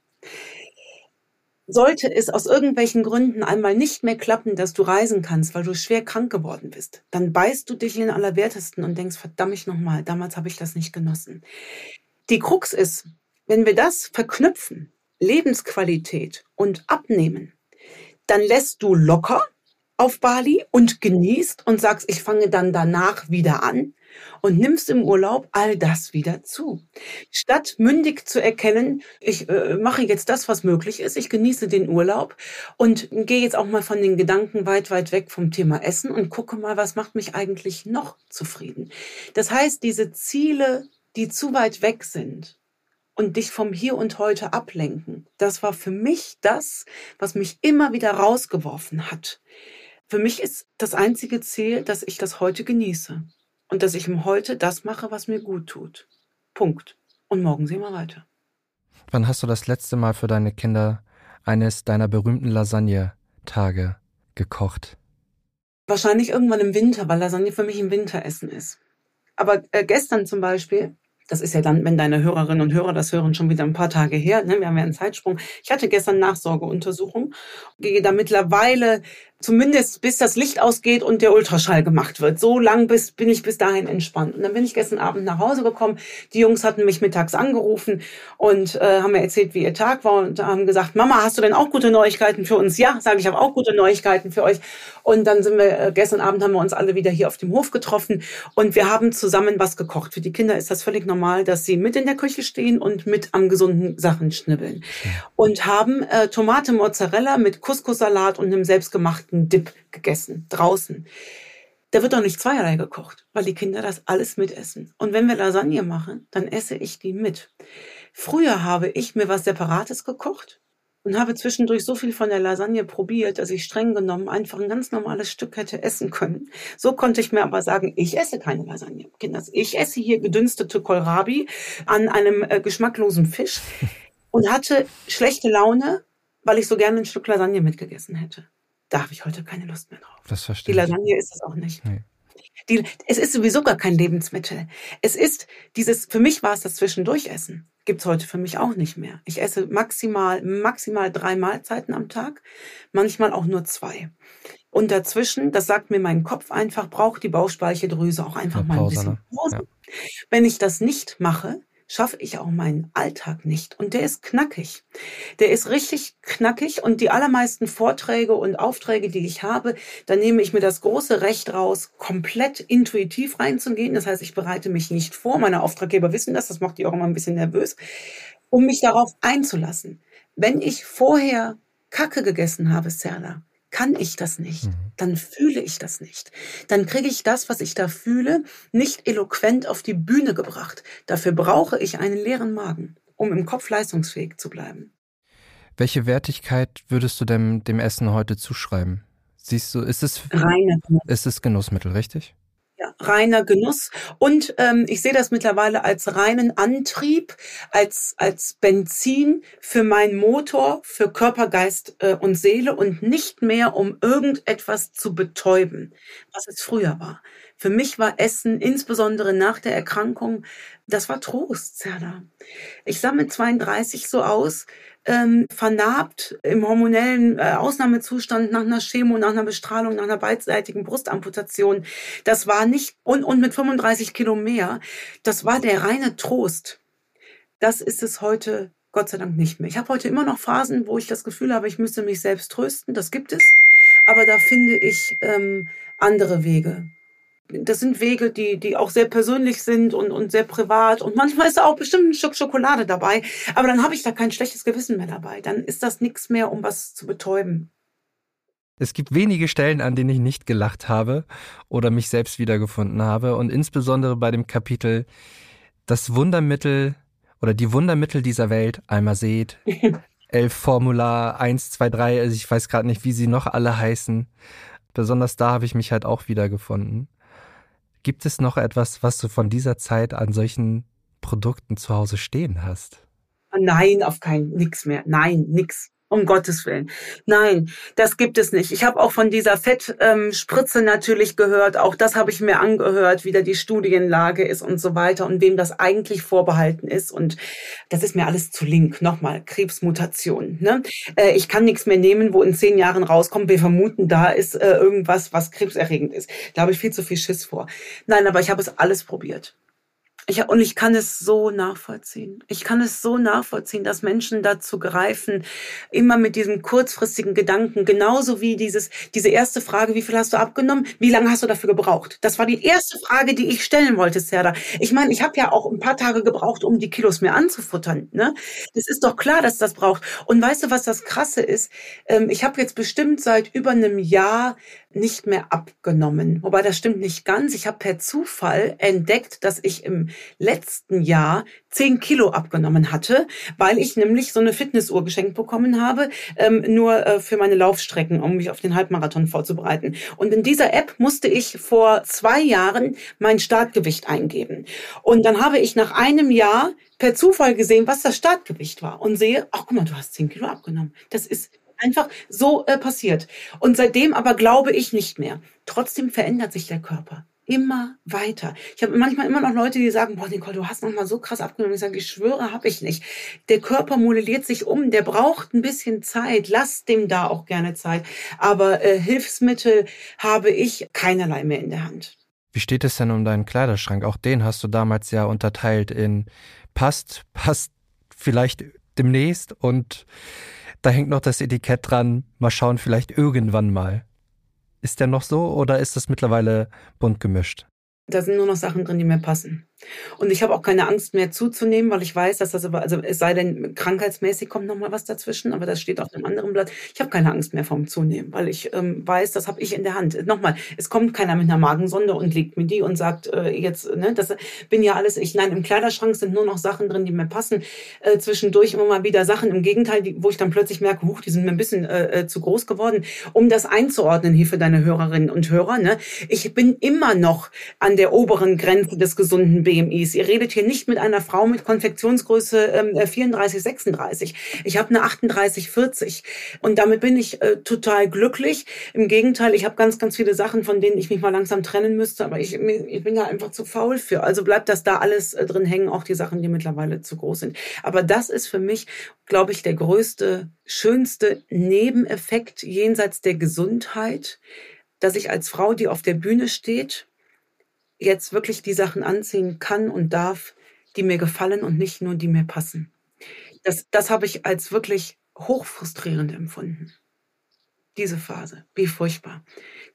sollte es aus irgendwelchen Gründen einmal nicht mehr klappen, dass du reisen kannst, weil du schwer krank geworden bist, dann beißt du dich in den Allerwertesten und denkst, verdammt nochmal, damals habe ich das nicht genossen. Die Krux ist, wenn wir das verknüpfen, Lebensqualität und Abnehmen, dann lässt du locker auf Bali und genießt und sagst, ich fange dann danach wieder an und nimmst im Urlaub all das wieder zu. Statt mündig zu erkennen, ich äh, mache jetzt das, was möglich ist, ich genieße den Urlaub und gehe jetzt auch mal von den Gedanken weit, weit weg vom Thema Essen und gucke mal, was macht mich eigentlich noch zufrieden. Das heißt, diese Ziele, die zu weit weg sind, und dich vom Hier und Heute ablenken. Das war für mich das, was mich immer wieder rausgeworfen hat. Für mich ist das einzige Ziel, dass ich das heute genieße und dass ich im Heute das mache, was mir gut tut. Punkt. Und morgen sehen wir weiter. Wann hast du das letzte Mal für deine Kinder eines deiner berühmten Lasagne-Tage gekocht? Wahrscheinlich irgendwann im Winter, weil Lasagne für mich ein Winteressen ist. Aber äh, gestern zum Beispiel das ist ja dann, wenn deine Hörerinnen und Hörer das hören, schon wieder ein paar Tage her. Ne? Wir haben ja einen Zeitsprung. Ich hatte gestern Nachsorgeuntersuchung, gehe da mittlerweile zumindest bis das Licht ausgeht und der Ultraschall gemacht wird. So lang bis, bin ich bis dahin entspannt. Und dann bin ich gestern Abend nach Hause gekommen. Die Jungs hatten mich mittags angerufen und äh, haben mir erzählt, wie ihr Tag war und haben gesagt, Mama, hast du denn auch gute Neuigkeiten für uns? Ja, sage ich, habe auch gute Neuigkeiten für euch. Und dann sind wir, äh, gestern Abend haben wir uns alle wieder hier auf dem Hof getroffen und wir haben zusammen was gekocht. Für die Kinder ist das völlig normal, dass sie mit in der Küche stehen und mit am gesunden Sachen schnibbeln. Und haben äh, Tomate Mozzarella mit Couscous-Salat und einem selbstgemachten einen Dip gegessen, draußen. Da wird doch nicht zweierlei gekocht, weil die Kinder das alles mitessen. Und wenn wir Lasagne machen, dann esse ich die mit. Früher habe ich mir was Separates gekocht und habe zwischendurch so viel von der Lasagne probiert, dass ich streng genommen einfach ein ganz normales Stück hätte essen können. So konnte ich mir aber sagen, ich esse keine Lasagne. Kinders, ich esse hier gedünstete Kohlrabi an einem äh, geschmacklosen Fisch und hatte schlechte Laune, weil ich so gerne ein Stück Lasagne mitgegessen hätte da habe ich heute keine Lust mehr drauf. Das verstehe Die Lasagne ist es auch nicht. Nee. Die, es ist sowieso gar kein Lebensmittel. Es ist dieses, für mich war es das Zwischendurchessen. Gibt's heute für mich auch nicht mehr. Ich esse maximal, maximal drei Mahlzeiten am Tag, manchmal auch nur zwei. Und dazwischen, das sagt mir mein Kopf einfach, braucht die Bauchspeicheldrüse auch einfach Eine mal ein Pause, bisschen Pause. Ne? Ja. Wenn ich das nicht mache, schaffe ich auch meinen Alltag nicht. Und der ist knackig. Der ist richtig knackig und die allermeisten Vorträge und Aufträge, die ich habe, da nehme ich mir das große Recht raus, komplett intuitiv reinzugehen. Das heißt, ich bereite mich nicht vor. Meine Auftraggeber wissen das, das macht die auch immer ein bisschen nervös, um mich darauf einzulassen. Wenn ich vorher Kacke gegessen habe, Serla, kann ich das nicht, mhm. dann fühle ich das nicht. Dann kriege ich das, was ich da fühle, nicht eloquent auf die Bühne gebracht. Dafür brauche ich einen leeren Magen, um im Kopf leistungsfähig zu bleiben. Welche Wertigkeit würdest du dem, dem Essen heute zuschreiben? Siehst du, ist es, Reine. ist es Genussmittel, richtig? Reiner Genuss. Und ähm, ich sehe das mittlerweile als reinen Antrieb, als, als Benzin für meinen Motor, für Körper, Geist äh, und Seele und nicht mehr, um irgendetwas zu betäuben, was es früher war. Für mich war Essen, insbesondere nach der Erkrankung, das war Trost, Zerda. Ich sah mit 32 so aus, ähm, vernarbt im hormonellen äh, Ausnahmezustand nach einer Chemo, nach einer Bestrahlung, nach einer beidseitigen Brustamputation. Das war nicht, und, und mit 35 Kilo mehr, das war der reine Trost. Das ist es heute Gott sei Dank nicht mehr. Ich habe heute immer noch Phasen, wo ich das Gefühl habe, ich müsste mich selbst trösten. Das gibt es. Aber da finde ich ähm, andere Wege. Das sind Wege, die, die auch sehr persönlich sind und, und sehr privat. Und manchmal ist da auch bestimmt ein Stück Schokolade dabei. Aber dann habe ich da kein schlechtes Gewissen mehr dabei. Dann ist das nichts mehr, um was zu betäuben. Es gibt wenige Stellen, an denen ich nicht gelacht habe oder mich selbst wiedergefunden habe. Und insbesondere bei dem Kapitel Das Wundermittel oder die Wundermittel dieser Welt, einmal seht, elf Formula 1, 2, 3, also ich weiß gerade nicht, wie sie noch alle heißen. Besonders da habe ich mich halt auch wiedergefunden. Gibt es noch etwas, was du von dieser Zeit an solchen Produkten zu Hause stehen hast? Nein, auf keinen, nix mehr. Nein, nix. Um Gottes Willen. Nein, das gibt es nicht. Ich habe auch von dieser Fettspritze ähm, natürlich gehört. Auch das habe ich mir angehört, wie da die Studienlage ist und so weiter und wem das eigentlich vorbehalten ist. Und das ist mir alles zu link. Nochmal, Krebsmutation. Ne? Äh, ich kann nichts mehr nehmen, wo in zehn Jahren rauskommt. Wir vermuten, da ist äh, irgendwas, was krebserregend ist. Da habe ich viel zu viel Schiss vor. Nein, aber ich habe es alles probiert. Ich, und ich kann es so nachvollziehen. Ich kann es so nachvollziehen, dass Menschen dazu greifen, immer mit diesem kurzfristigen Gedanken, genauso wie dieses, diese erste Frage, wie viel hast du abgenommen? Wie lange hast du dafür gebraucht? Das war die erste Frage, die ich stellen wollte, Serda. Ich meine, ich habe ja auch ein paar Tage gebraucht, um die Kilos mehr anzufuttern. Ne? Das ist doch klar, dass das braucht. Und weißt du, was das Krasse ist? Ähm, ich habe jetzt bestimmt seit über einem Jahr nicht mehr abgenommen. Wobei das stimmt nicht ganz. Ich habe per Zufall entdeckt, dass ich im letzten Jahr zehn Kilo abgenommen hatte, weil ich nämlich so eine Fitnessuhr geschenkt bekommen habe, ähm, nur äh, für meine Laufstrecken, um mich auf den Halbmarathon vorzubereiten. Und in dieser App musste ich vor zwei Jahren mein Startgewicht eingeben. Und dann habe ich nach einem Jahr per Zufall gesehen, was das Startgewicht war und sehe, ach guck mal, du hast zehn Kilo abgenommen. Das ist einfach so äh, passiert. Und seitdem aber glaube ich nicht mehr. Trotzdem verändert sich der Körper immer weiter. Ich habe manchmal immer noch Leute, die sagen, boah, Nicole, du hast noch mal so krass abgenommen. Ich sage, ich schwöre, habe ich nicht. Der Körper modelliert sich um, der braucht ein bisschen Zeit. Lass dem da auch gerne Zeit. Aber äh, Hilfsmittel habe ich keinerlei mehr in der Hand. Wie steht es denn um deinen Kleiderschrank? Auch den hast du damals ja unterteilt in passt, passt vielleicht demnächst und da hängt noch das Etikett dran. Mal schauen, vielleicht irgendwann mal. Ist der noch so oder ist das mittlerweile bunt gemischt? Da sind nur noch Sachen drin, die mir passen. Und ich habe auch keine Angst mehr zuzunehmen, weil ich weiß, dass das aber, also es sei denn, krankheitsmäßig kommt noch mal was dazwischen, aber das steht auf einem anderen Blatt. Ich habe keine Angst mehr vom Zunehmen, weil ich ähm, weiß, das habe ich in der Hand. Nochmal, es kommt keiner mit einer Magensonde und legt mir die und sagt, äh, jetzt, ne, das bin ja alles ich. Nein, im Kleiderschrank sind nur noch Sachen drin, die mir passen. Äh, zwischendurch immer mal wieder Sachen, im Gegenteil, die, wo ich dann plötzlich merke, huch, die sind mir ein bisschen äh, äh zu groß geworden. Um das einzuordnen hier für deine Hörerinnen und Hörer, ne, ich bin immer noch an der oberen Grenze des gesunden BMIs. Ihr redet hier nicht mit einer Frau mit Konfektionsgröße ähm, 34, äh, 36. Ich habe eine 38, 40 und damit bin ich äh, total glücklich. Im Gegenteil, ich habe ganz, ganz viele Sachen, von denen ich mich mal langsam trennen müsste, aber ich, ich bin da einfach zu faul für. Also bleibt das da alles äh, drin hängen, auch die Sachen, die mittlerweile zu groß sind. Aber das ist für mich, glaube ich, der größte, schönste Nebeneffekt jenseits der Gesundheit, dass ich als Frau, die auf der Bühne steht, jetzt wirklich die Sachen anziehen kann und darf, die mir gefallen und nicht nur die mir passen. Das, das habe ich als wirklich hochfrustrierend empfunden. Diese Phase, wie furchtbar.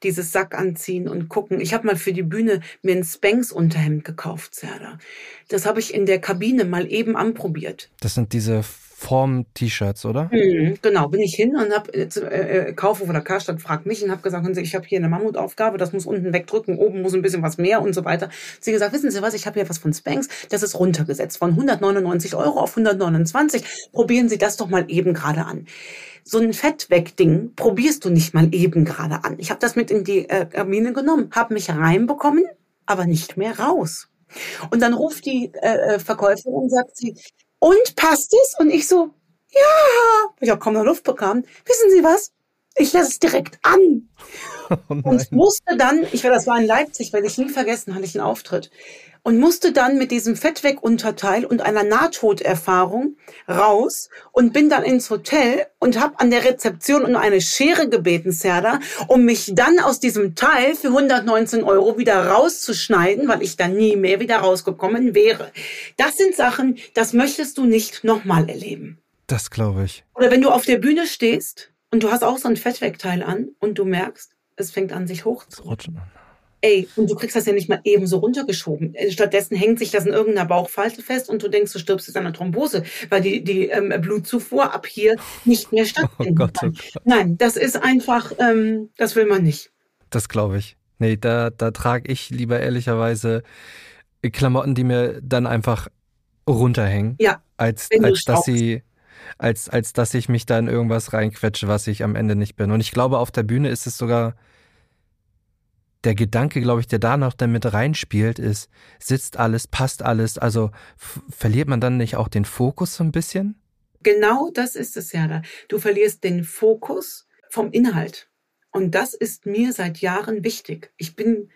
Dieses Sack anziehen und gucken. Ich habe mal für die Bühne mir ein Spanks-Unterhemd gekauft, Serda. Das habe ich in der Kabine mal eben anprobiert. Das sind diese Form-T-Shirts, oder? Mhm, genau, bin ich hin und habe äh, äh, Kaufhof oder Karstadt fragt mich und habe gesagt, ich habe hier eine Mammutaufgabe, das muss unten wegdrücken, oben muss ein bisschen was mehr und so weiter. Sie gesagt, wissen Sie was, ich habe hier was von Spanx, das ist runtergesetzt von 199 Euro auf 129. Probieren Sie das doch mal eben gerade an. So ein Fettweg-Ding probierst du nicht mal eben gerade an. Ich habe das mit in die äh, Kabine genommen, habe mich reinbekommen, aber nicht mehr raus. Und dann ruft die äh, äh Verkäuferin und sagt sie, und passt es? Und ich so, ja, ich habe kaum noch Luft bekommen. Wissen Sie was? Ich lasse es direkt an. Oh und musste dann, ich war, das war in Leipzig, werde ich nie vergessen, hatte ich einen Auftritt und musste dann mit diesem Fettweg-Unterteil und einer Nahtoderfahrung raus und bin dann ins Hotel und habe an der Rezeption um eine Schere gebeten, Serda, um mich dann aus diesem Teil für 119 Euro wieder rauszuschneiden, weil ich dann nie mehr wieder rausgekommen wäre. Das sind Sachen, das möchtest du nicht nochmal erleben. Das glaube ich. Oder wenn du auf der Bühne stehst und du hast auch so ein Fettwegteil an und du merkst, es fängt an, sich hochzurutschen. Ey, und du kriegst das ja nicht mal eben so runtergeschoben. Äh, stattdessen hängt sich das in irgendeiner Bauchfalte fest und du denkst, du stirbst jetzt an einer Thrombose, weil die, die ähm, Blutzufuhr ab hier nicht mehr stattfindet. Oh Gott, oh Gott. Nein, das ist einfach, ähm, das will man nicht. Das glaube ich. Nee, da, da trage ich lieber ehrlicherweise Klamotten, die mir dann einfach runterhängen. Ja. Als, als dass sie, als, als dass ich mich da in irgendwas reinquetsche, was ich am Ende nicht bin. Und ich glaube, auf der Bühne ist es sogar der Gedanke, glaube ich, der da noch damit reinspielt, ist, sitzt alles, passt alles, also verliert man dann nicht auch den Fokus so ein bisschen? Genau das ist es ja da. Du verlierst den Fokus vom Inhalt. Und das ist mir seit Jahren wichtig. Ich bin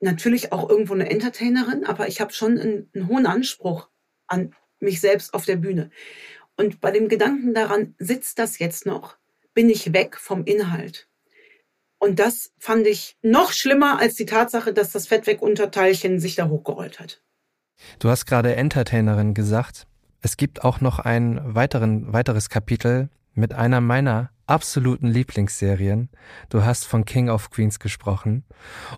natürlich auch irgendwo eine Entertainerin, aber ich habe schon einen, einen hohen Anspruch an mich selbst auf der Bühne. Und bei dem Gedanken daran, sitzt das jetzt noch, bin ich weg vom Inhalt. Und das fand ich noch schlimmer als die Tatsache, dass das Fettweg-Unterteilchen sich da hochgerollt hat. Du hast gerade Entertainerin gesagt. Es gibt auch noch ein weiteren, weiteres Kapitel mit einer meiner absoluten Lieblingsserien. Du hast von King of Queens gesprochen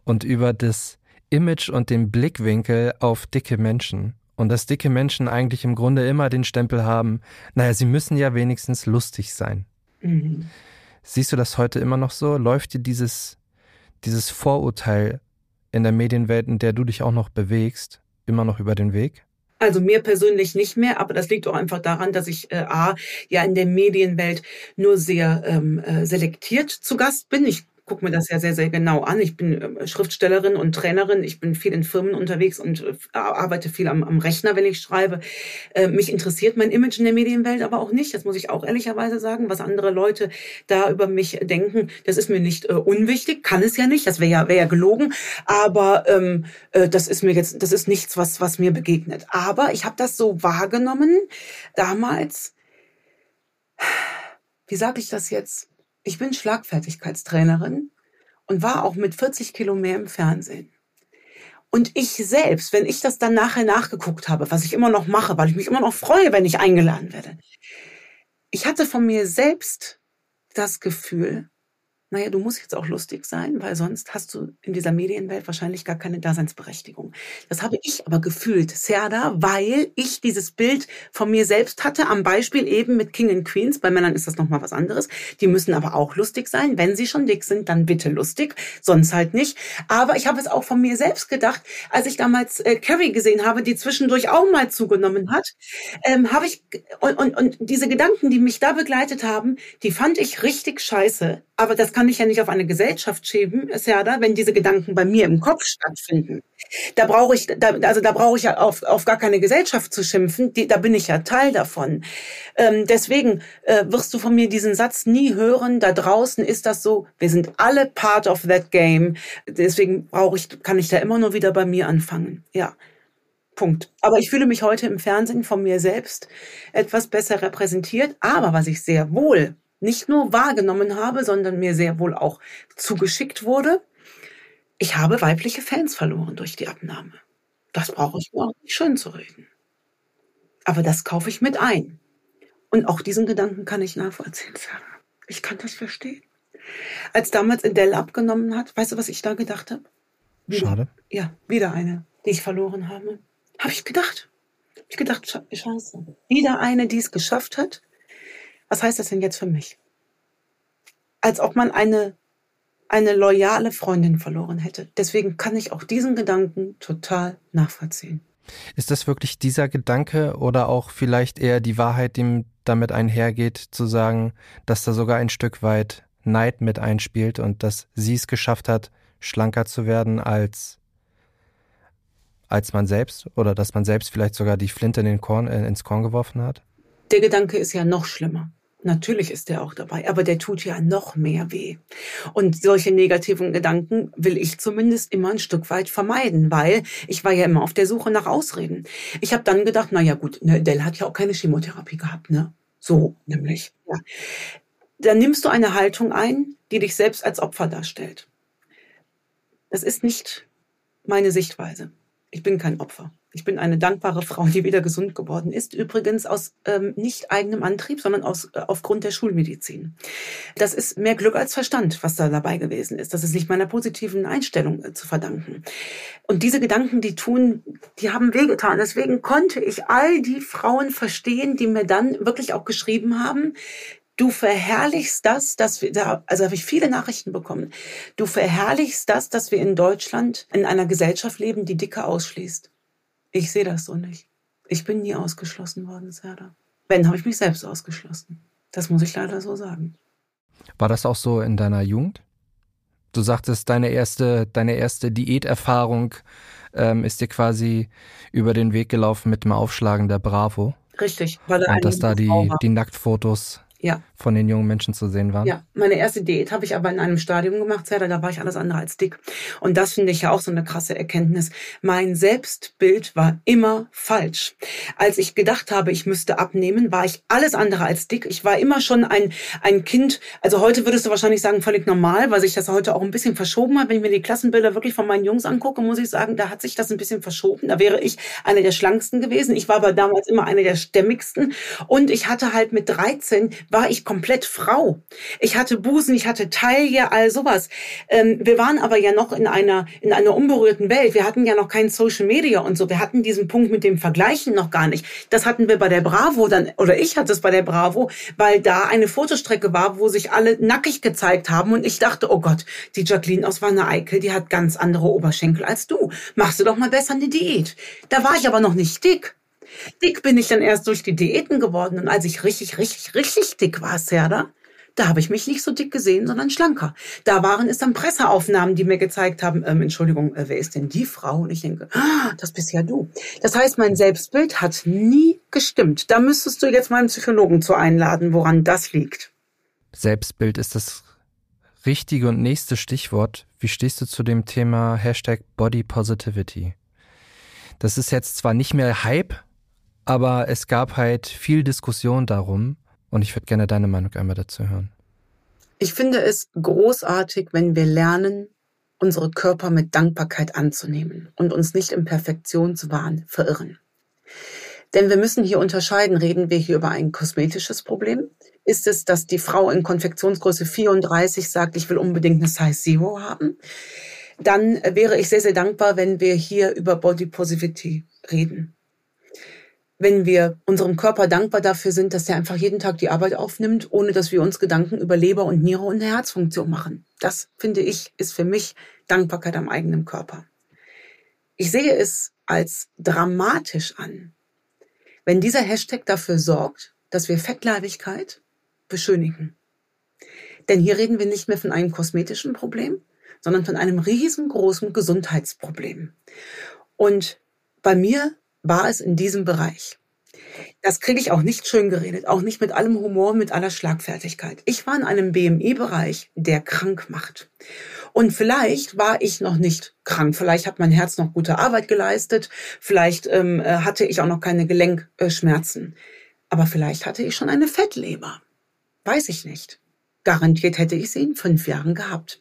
und über das Image und den Blickwinkel auf dicke Menschen. Und dass dicke Menschen eigentlich im Grunde immer den Stempel haben, naja, sie müssen ja wenigstens lustig sein. Mhm. Siehst du das heute immer noch so? Läuft dir dieses, dieses Vorurteil in der Medienwelt, in der du dich auch noch bewegst, immer noch über den Weg? Also mir persönlich nicht mehr, aber das liegt auch einfach daran, dass ich äh, A, ja in der Medienwelt nur sehr ähm, äh, selektiert zu Gast bin. Ich gucke mir das ja sehr, sehr genau an. Ich bin ähm, Schriftstellerin und Trainerin. Ich bin viel in Firmen unterwegs und äh, arbeite viel am, am Rechner, wenn ich schreibe. Äh, mich interessiert mein Image in der Medienwelt aber auch nicht. Das muss ich auch ehrlicherweise sagen. Was andere Leute da über mich denken, das ist mir nicht äh, unwichtig. Kann es ja nicht. Das wäre ja, wäre ja gelogen. Aber ähm, äh, das ist mir jetzt, das ist nichts, was, was mir begegnet. Aber ich habe das so wahrgenommen damals. Wie sage ich das jetzt? Ich bin Schlagfertigkeitstrainerin und war auch mit 40 Kilo mehr im Fernsehen. Und ich selbst, wenn ich das dann nachher nachgeguckt habe, was ich immer noch mache, weil ich mich immer noch freue, wenn ich eingeladen werde, ich hatte von mir selbst das Gefühl, naja, du musst jetzt auch lustig sein, weil sonst hast du in dieser Medienwelt wahrscheinlich gar keine Daseinsberechtigung. Das habe ich aber gefühlt, Serda, weil ich dieses Bild von mir selbst hatte, am Beispiel eben mit King and Queens. Bei Männern ist das nochmal was anderes. Die müssen aber auch lustig sein. Wenn sie schon dick sind, dann bitte lustig, sonst halt nicht. Aber ich habe es auch von mir selbst gedacht, als ich damals äh, Carrie gesehen habe, die zwischendurch auch mal zugenommen hat, ähm, habe ich, und, und, und diese Gedanken, die mich da begleitet haben, die fand ich richtig scheiße. Aber das kann ich ja nicht auf eine Gesellschaft schieben, ist ja da, wenn diese Gedanken bei mir im Kopf stattfinden. Da brauche ich, da, also da brauche ich ja auf, auf gar keine Gesellschaft zu schimpfen. Die, da bin ich ja Teil davon. Ähm, deswegen äh, wirst du von mir diesen Satz nie hören. Da draußen ist das so. Wir sind alle part of that game. Deswegen brauche ich, kann ich da immer nur wieder bei mir anfangen. Ja. Punkt. Aber ich fühle mich heute im Fernsehen von mir selbst etwas besser repräsentiert. Aber was ich sehr wohl nicht nur wahrgenommen habe, sondern mir sehr wohl auch zugeschickt wurde. Ich habe weibliche Fans verloren durch die Abnahme. Das brauche ich mir auch nicht schön zu reden. Aber das kaufe ich mit ein. Und auch diesen Gedanken kann ich nachvollziehen, Sarah. Ich kann das verstehen. Als damals Adele abgenommen hat, weißt du, was ich da gedacht habe? Wieder, Schade. Ja, wieder eine, die ich verloren habe. Habe ich gedacht. Hab ich gedacht, scheiße. Wieder eine, die es geschafft hat, was heißt das denn jetzt für mich? Als ob man eine, eine loyale Freundin verloren hätte. Deswegen kann ich auch diesen Gedanken total nachvollziehen. Ist das wirklich dieser Gedanke oder auch vielleicht eher die Wahrheit, die damit einhergeht, zu sagen, dass da sogar ein Stück weit Neid mit einspielt und dass sie es geschafft hat, schlanker zu werden als als man selbst oder dass man selbst vielleicht sogar die Flinte in den Korn, äh, ins Korn geworfen hat? Der Gedanke ist ja noch schlimmer. Natürlich ist der auch dabei, aber der tut ja noch mehr weh. Und solche negativen Gedanken will ich zumindest immer ein Stück weit vermeiden, weil ich war ja immer auf der Suche nach Ausreden. Ich habe dann gedacht, na ja gut, ne, Dell hat ja auch keine Chemotherapie gehabt, ne? So nämlich. Ja. Dann nimmst du eine Haltung ein, die dich selbst als Opfer darstellt. Das ist nicht meine Sichtweise. Ich bin kein Opfer. Ich bin eine dankbare Frau, die wieder gesund geworden ist. Übrigens aus ähm, nicht eigenem Antrieb, sondern aus, äh, aufgrund der Schulmedizin. Das ist mehr Glück als Verstand, was da dabei gewesen ist. Das ist nicht meiner positiven Einstellung äh, zu verdanken. Und diese Gedanken, die tun, die haben wehgetan. Deswegen konnte ich all die Frauen verstehen, die mir dann wirklich auch geschrieben haben, Du verherrlichst das, dass wir da, also habe ich viele Nachrichten bekommen. Du verherrlichst das, dass wir in Deutschland in einer Gesellschaft leben, die Dicke ausschließt. Ich sehe das so nicht. Ich bin nie ausgeschlossen worden, Serda. Wenn, habe ich mich selbst ausgeschlossen. Das muss ich leider so sagen. War das auch so in deiner Jugend? Du sagtest, deine erste, deine erste Diäterfahrung ähm, ist dir quasi über den Weg gelaufen mit dem Aufschlagen der Bravo. Richtig, weil da Und dass da die, die Nacktfotos ja. Von den jungen Menschen zu sehen waren. Ja, meine erste Diät habe ich aber in einem Stadium gemacht, Sarah, da war ich alles andere als dick. Und das finde ich ja auch so eine krasse Erkenntnis. Mein Selbstbild war immer falsch. Als ich gedacht habe, ich müsste abnehmen, war ich alles andere als dick. Ich war immer schon ein, ein Kind, also heute würdest du wahrscheinlich sagen, völlig normal, weil sich das heute auch ein bisschen verschoben hat. Wenn ich mir die Klassenbilder wirklich von meinen Jungs angucke, muss ich sagen, da hat sich das ein bisschen verschoben. Da wäre ich eine der schlanksten gewesen. Ich war aber damals immer eine der stämmigsten. Und ich hatte halt mit 13 war ich komplett Frau. Ich hatte Busen, ich hatte Taille, all sowas. Ähm, wir waren aber ja noch in einer, in einer unberührten Welt. Wir hatten ja noch kein Social Media und so. Wir hatten diesen Punkt mit dem Vergleichen noch gar nicht. Das hatten wir bei der Bravo dann, oder ich hatte es bei der Bravo, weil da eine Fotostrecke war, wo sich alle nackig gezeigt haben und ich dachte, oh Gott, die Jacqueline aus Wanne Eickel, die hat ganz andere Oberschenkel als du. Machst du doch mal besser eine Diät. Da war ich aber noch nicht dick. Dick bin ich dann erst durch die Diäten geworden. Und als ich richtig, richtig, richtig dick war, Serda, da habe ich mich nicht so dick gesehen, sondern schlanker. Da waren es dann Presseaufnahmen, die mir gezeigt haben, ähm, Entschuldigung, äh, wer ist denn die Frau? Und ich denke, ah, das bist ja du. Das heißt, mein Selbstbild hat nie gestimmt. Da müsstest du jetzt meinen Psychologen zu einladen, woran das liegt. Selbstbild ist das richtige und nächste Stichwort. Wie stehst du zu dem Thema Hashtag Body Positivity? Das ist jetzt zwar nicht mehr Hype, aber es gab halt viel Diskussion darum und ich würde gerne deine Meinung einmal dazu hören. Ich finde es großartig, wenn wir lernen, unsere Körper mit Dankbarkeit anzunehmen und uns nicht im Perfektionswahn verirren. Denn wir müssen hier unterscheiden, reden wir hier über ein kosmetisches Problem? Ist es, dass die Frau in Konfektionsgröße 34 sagt, ich will unbedingt eine Size Zero haben? Dann wäre ich sehr, sehr dankbar, wenn wir hier über Body Positivity reden wenn wir unserem Körper dankbar dafür sind, dass er einfach jeden Tag die Arbeit aufnimmt, ohne dass wir uns Gedanken über Leber und Niere und Herzfunktion machen. Das finde ich, ist für mich Dankbarkeit am eigenen Körper. Ich sehe es als dramatisch an, wenn dieser Hashtag dafür sorgt, dass wir Fettleibigkeit beschönigen. Denn hier reden wir nicht mehr von einem kosmetischen Problem, sondern von einem riesengroßen Gesundheitsproblem. Und bei mir war es in diesem Bereich. Das kriege ich auch nicht schön geredet, auch nicht mit allem Humor, mit aller Schlagfertigkeit. Ich war in einem BMI-Bereich, der krank macht. Und vielleicht war ich noch nicht krank. Vielleicht hat mein Herz noch gute Arbeit geleistet. Vielleicht ähm, äh, hatte ich auch noch keine Gelenkschmerzen. Aber vielleicht hatte ich schon eine Fettleber. Weiß ich nicht. Garantiert hätte ich sie in fünf Jahren gehabt.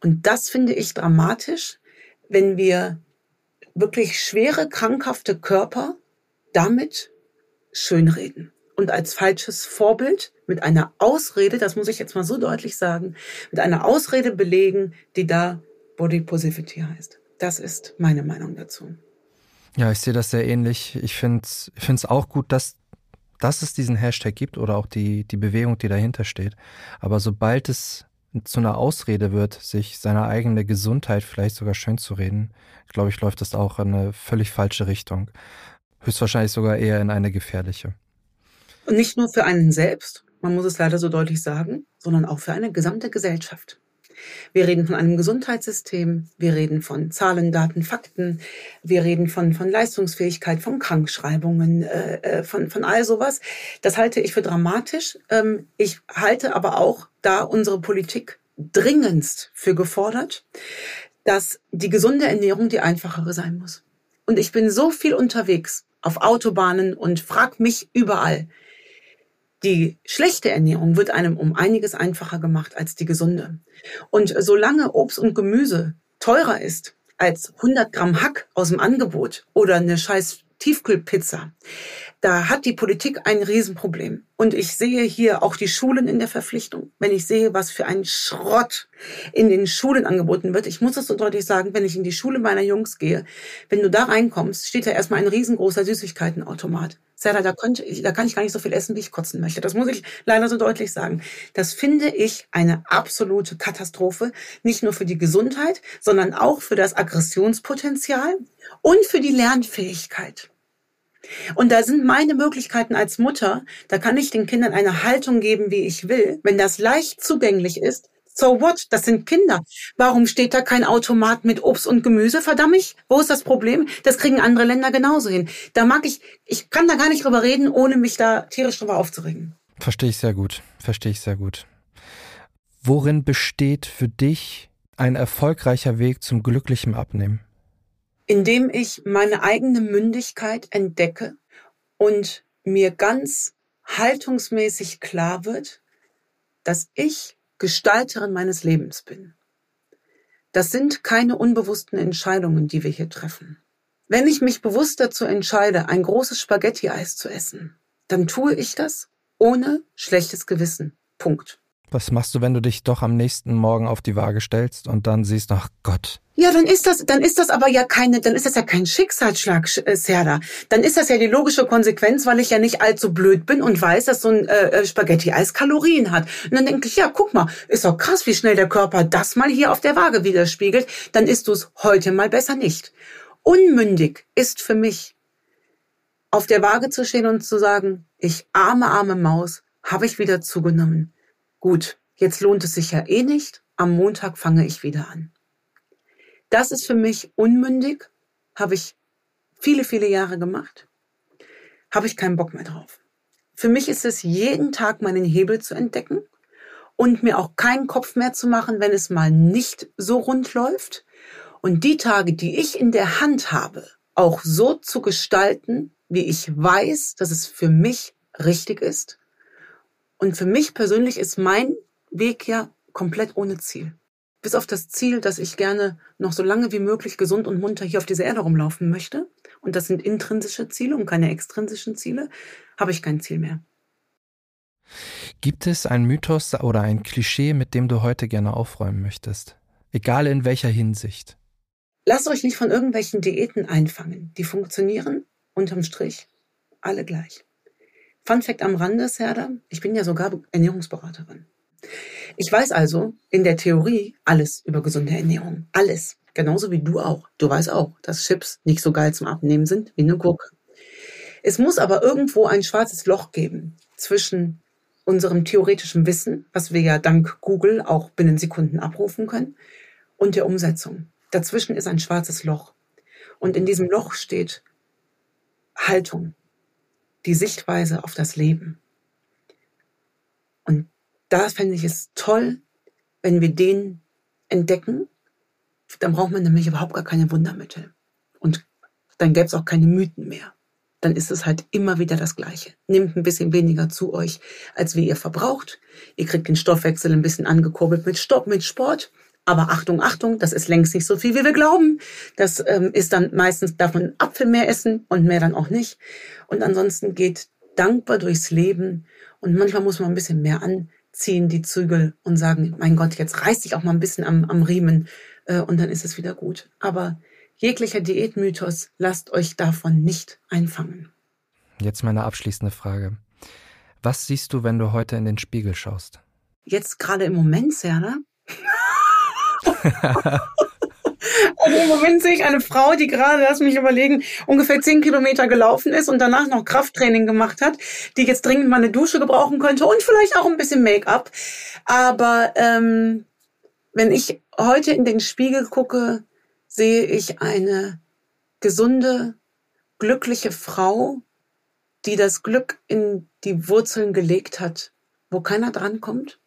Und das finde ich dramatisch, wenn wir wirklich schwere, krankhafte Körper damit schönreden und als falsches Vorbild mit einer Ausrede, das muss ich jetzt mal so deutlich sagen, mit einer Ausrede belegen, die da Body Positivity heißt. Das ist meine Meinung dazu. Ja, ich sehe das sehr ähnlich. Ich finde es auch gut, dass, dass es diesen Hashtag gibt oder auch die, die Bewegung, die dahinter steht. Aber sobald es zu einer Ausrede wird, sich seine eigene Gesundheit vielleicht sogar schön zu reden, glaube ich, läuft das auch in eine völlig falsche Richtung. Höchstwahrscheinlich sogar eher in eine gefährliche. Und nicht nur für einen selbst, man muss es leider so deutlich sagen, sondern auch für eine gesamte Gesellschaft. Wir reden von einem Gesundheitssystem, wir reden von Zahlen, Daten, Fakten, wir reden von, von Leistungsfähigkeit, von Krankschreibungen, äh, äh, von, von all sowas. Das halte ich für dramatisch. Ähm, ich halte aber auch da unsere Politik dringendst für gefordert, dass die gesunde Ernährung die einfachere sein muss. Und ich bin so viel unterwegs auf Autobahnen und frag mich überall, die schlechte Ernährung wird einem um einiges einfacher gemacht als die gesunde. Und solange Obst und Gemüse teurer ist als 100 Gramm Hack aus dem Angebot oder eine scheiß Tiefkühlpizza. Da hat die Politik ein Riesenproblem. Und ich sehe hier auch die Schulen in der Verpflichtung. Wenn ich sehe, was für ein Schrott in den Schulen angeboten wird. Ich muss das so deutlich sagen, wenn ich in die Schule meiner Jungs gehe, wenn du da reinkommst, steht da erstmal ein riesengroßer Süßigkeitenautomat. Sarah, da, könnte, da kann ich gar nicht so viel essen, wie ich kotzen möchte. Das muss ich leider so deutlich sagen. Das finde ich eine absolute Katastrophe. Nicht nur für die Gesundheit, sondern auch für das Aggressionspotenzial und für die Lernfähigkeit. Und da sind meine Möglichkeiten als Mutter, da kann ich den Kindern eine Haltung geben, wie ich will. Wenn das leicht zugänglich ist, so what? Das sind Kinder. Warum steht da kein Automat mit Obst und Gemüse? Verdammt, ich. wo ist das Problem? Das kriegen andere Länder genauso hin. Da mag ich, ich kann da gar nicht drüber reden, ohne mich da tierisch drüber aufzuregen. Verstehe ich sehr gut. Verstehe ich sehr gut. Worin besteht für dich ein erfolgreicher Weg zum glücklichen Abnehmen? indem ich meine eigene Mündigkeit entdecke und mir ganz haltungsmäßig klar wird, dass ich Gestalterin meines Lebens bin. Das sind keine unbewussten Entscheidungen, die wir hier treffen. Wenn ich mich bewusst dazu entscheide, ein großes Spaghetti-Eis zu essen, dann tue ich das ohne schlechtes Gewissen. Punkt. Was machst du, wenn du dich doch am nächsten Morgen auf die Waage stellst und dann siehst, ach Gott. Ja, dann ist das, dann ist das aber ja keine, dann ist das ja kein Schicksalsschlag, äh, Serda. Dann ist das ja die logische Konsequenz, weil ich ja nicht allzu blöd bin und weiß, dass so ein äh, äh, Spaghetti-Eis Kalorien hat. Und dann denke ich, ja, guck mal, ist doch krass, wie schnell der Körper das mal hier auf der Waage widerspiegelt. Dann isst du es heute mal besser nicht. Unmündig ist für mich, auf der Waage zu stehen und zu sagen, ich arme, arme Maus, habe ich wieder zugenommen gut, jetzt lohnt es sich ja eh nicht, am Montag fange ich wieder an. Das ist für mich unmündig, habe ich viele, viele Jahre gemacht, habe ich keinen Bock mehr drauf. Für mich ist es jeden Tag meinen Hebel zu entdecken und mir auch keinen Kopf mehr zu machen, wenn es mal nicht so rund läuft. Und die Tage, die ich in der Hand habe, auch so zu gestalten, wie ich weiß, dass es für mich richtig ist und für mich persönlich ist mein Weg ja komplett ohne Ziel. Bis auf das Ziel, dass ich gerne noch so lange wie möglich gesund und munter hier auf dieser Erde rumlaufen möchte. Und das sind intrinsische Ziele und keine extrinsischen Ziele, habe ich kein Ziel mehr. Gibt es ein Mythos oder ein Klischee, mit dem du heute gerne aufräumen möchtest? Egal in welcher Hinsicht. Lasst euch nicht von irgendwelchen Diäten einfangen. Die funktionieren unterm Strich alle gleich. Fun Fact am Rande, Serda, ich bin ja sogar Ernährungsberaterin. Ich weiß also in der Theorie alles über gesunde Ernährung. Alles. Genauso wie du auch. Du weißt auch, dass Chips nicht so geil zum Abnehmen sind wie eine Gurke. Es muss aber irgendwo ein schwarzes Loch geben zwischen unserem theoretischen Wissen, was wir ja dank Google auch binnen Sekunden abrufen können, und der Umsetzung. Dazwischen ist ein schwarzes Loch. Und in diesem Loch steht Haltung, die Sichtweise auf das Leben. Und da fände ich es toll, wenn wir den entdecken. Dann braucht man nämlich überhaupt gar keine Wundermittel. Und dann gäbe es auch keine Mythen mehr. Dann ist es halt immer wieder das Gleiche. Nehmt ein bisschen weniger zu euch, als wie ihr verbraucht. Ihr kriegt den Stoffwechsel ein bisschen angekurbelt mit Stopp, mit Sport. Aber Achtung, Achtung, das ist längst nicht so viel, wie wir glauben. Das ähm, ist dann meistens, darf man Apfel mehr essen und mehr dann auch nicht. Und ansonsten geht dankbar durchs Leben. Und manchmal muss man ein bisschen mehr anziehen, die Zügel, und sagen, mein Gott, jetzt reiß dich auch mal ein bisschen am, am Riemen äh, und dann ist es wieder gut. Aber jeglicher Diätmythos, lasst euch davon nicht einfangen. Jetzt meine abschließende Frage. Was siehst du, wenn du heute in den Spiegel schaust? Jetzt gerade im Moment, Serna, also im Moment sehe ich eine Frau, die gerade, lass mich überlegen, ungefähr zehn Kilometer gelaufen ist und danach noch Krafttraining gemacht hat, die jetzt dringend mal eine Dusche gebrauchen könnte und vielleicht auch ein bisschen Make-up. Aber ähm, wenn ich heute in den Spiegel gucke, sehe ich eine gesunde, glückliche Frau, die das Glück in die Wurzeln gelegt hat, wo keiner drankommt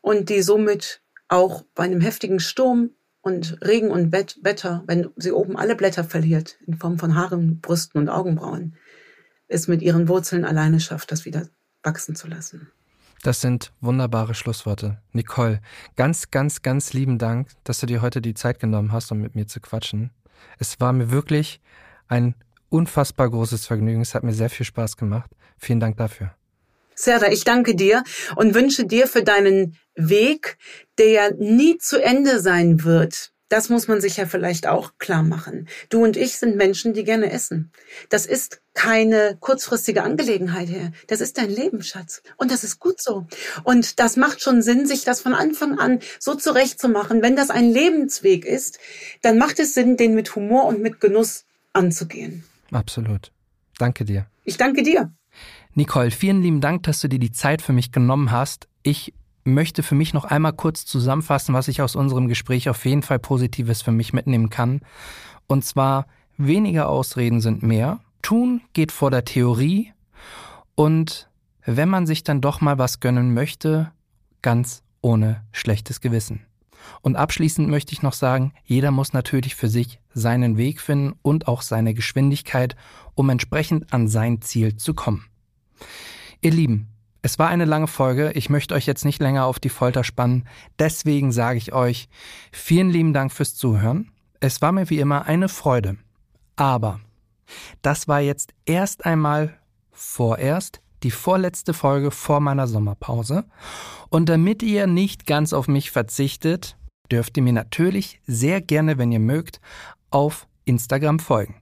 und die somit auch bei einem heftigen Sturm und Regen und Wetter, wenn sie oben alle Blätter verliert, in Form von Haaren, Brüsten und Augenbrauen, es mit ihren Wurzeln alleine schafft, das wieder wachsen zu lassen. Das sind wunderbare Schlussworte. Nicole, ganz, ganz, ganz lieben Dank, dass du dir heute die Zeit genommen hast, um mit mir zu quatschen. Es war mir wirklich ein unfassbar großes Vergnügen. Es hat mir sehr viel Spaß gemacht. Vielen Dank dafür. Serda, ich danke dir und wünsche dir für deinen Weg, der ja nie zu Ende sein wird, das muss man sich ja vielleicht auch klar machen. Du und ich sind Menschen, die gerne essen. Das ist keine kurzfristige Angelegenheit hier. Das ist dein Leben, Schatz. Und das ist gut so. Und das macht schon Sinn, sich das von Anfang an so zurechtzumachen. Wenn das ein Lebensweg ist, dann macht es Sinn, den mit Humor und mit Genuss anzugehen. Absolut. Danke dir. Ich danke dir. Nicole, vielen lieben Dank, dass du dir die Zeit für mich genommen hast. Ich möchte für mich noch einmal kurz zusammenfassen, was ich aus unserem Gespräch auf jeden Fall Positives für mich mitnehmen kann. Und zwar, weniger Ausreden sind mehr. Tun geht vor der Theorie. Und wenn man sich dann doch mal was gönnen möchte, ganz ohne schlechtes Gewissen. Und abschließend möchte ich noch sagen, jeder muss natürlich für sich seinen Weg finden und auch seine Geschwindigkeit, um entsprechend an sein Ziel zu kommen. Ihr Lieben, es war eine lange Folge. Ich möchte euch jetzt nicht länger auf die Folter spannen. Deswegen sage ich euch vielen lieben Dank fürs Zuhören. Es war mir wie immer eine Freude. Aber das war jetzt erst einmal vorerst die vorletzte Folge vor meiner Sommerpause. Und damit ihr nicht ganz auf mich verzichtet, dürft ihr mir natürlich sehr gerne, wenn ihr mögt, auf Instagram folgen.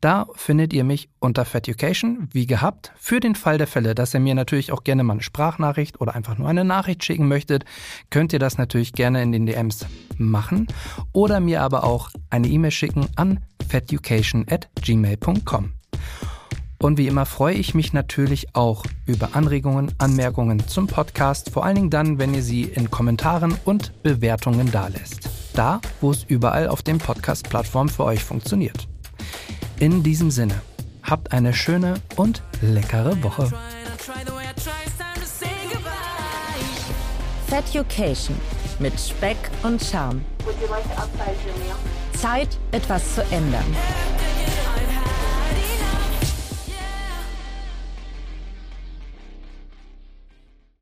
Da findet ihr mich unter Feducation, wie gehabt. Für den Fall der Fälle, dass ihr mir natürlich auch gerne mal eine Sprachnachricht oder einfach nur eine Nachricht schicken möchtet, könnt ihr das natürlich gerne in den DMs machen oder mir aber auch eine E-Mail schicken an feducation at gmail.com. Und wie immer freue ich mich natürlich auch über Anregungen, Anmerkungen zum Podcast, vor allen Dingen dann, wenn ihr sie in Kommentaren und Bewertungen dalässt. Da, wo es überall auf den Podcast-Plattformen für euch funktioniert. In diesem Sinne, habt eine schöne und leckere Woche. Feducation mit Speck und Charme. Zeit, etwas zu ändern.